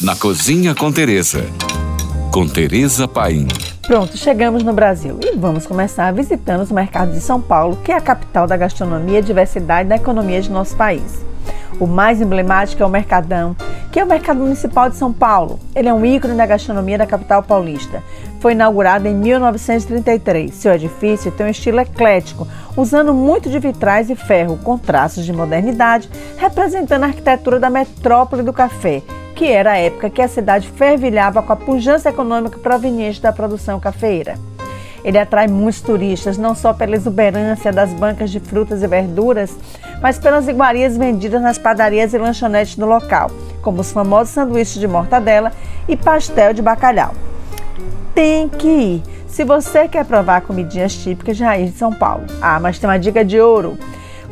na Cozinha com Teresa. Com Teresa Paim. Pronto, chegamos no Brasil e vamos começar visitando os mercados de São Paulo, que é a capital da gastronomia e diversidade da economia de nosso país. O mais emblemático é o Mercadão, que é o Mercado Municipal de São Paulo. Ele é um ícone da gastronomia da capital paulista. Foi inaugurado em 1933. Seu edifício tem um estilo eclético, usando muito de vitrais e ferro, com traços de modernidade, representando a arquitetura da metrópole do café, que era a época que a cidade fervilhava com a pujança econômica proveniente da produção cafeeira. Ele atrai muitos turistas, não só pela exuberância das bancas de frutas e verduras, mas pelas iguarias vendidas nas padarias e lanchonetes do local, como os famosos sanduíches de mortadela e pastel de bacalhau. Tem que ir se você quer provar comidinhas típicas de raiz de São Paulo. Ah, mas tem uma dica de ouro.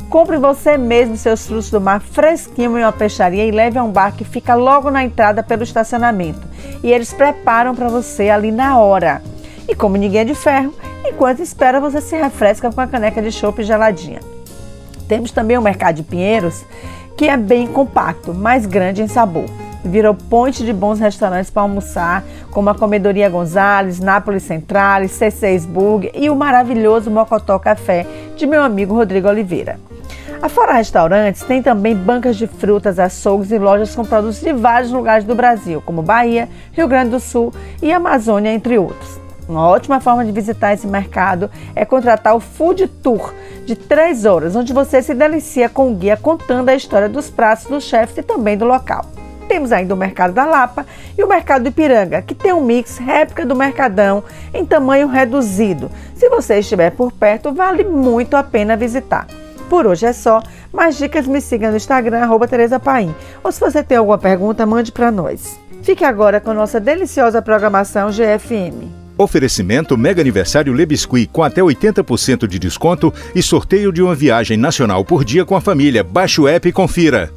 Compre você mesmo seus frutos do mar fresquinho em uma peixaria e leve a um bar que fica logo na entrada pelo estacionamento. E eles preparam para você ali na hora. E como ninguém é de ferro, enquanto espera você se refresca com a caneca de chopp geladinha. Temos também o Mercado de Pinheiros, que é bem compacto, mais grande em sabor. Virou ponte de bons restaurantes para almoçar, como a Comedoria Gonzales, Nápoles Centrales, C6 Burger e o maravilhoso Mocotó Café de meu amigo Rodrigo Oliveira. Afora restaurantes, tem também bancas de frutas, açougues e lojas com produtos de vários lugares do Brasil, como Bahia, Rio Grande do Sul e Amazônia, entre outros. Uma ótima forma de visitar esse mercado é contratar o Food Tour de três horas, onde você se delicia com o guia contando a história dos pratos dos chefes e também do local. Temos ainda o Mercado da Lapa e o Mercado do Ipiranga, que tem um mix réplica do Mercadão em tamanho reduzido. Se você estiver por perto, vale muito a pena visitar. Por hoje é só. Mais dicas me siga no Instagram, arroba Tereza Paim. Ou se você tem alguma pergunta, mande para nós. Fique agora com nossa deliciosa programação GFM. Oferecimento Mega Aniversário Lebiscuit com até 80% de desconto e sorteio de uma viagem nacional por dia com a família. Baixe o app e confira.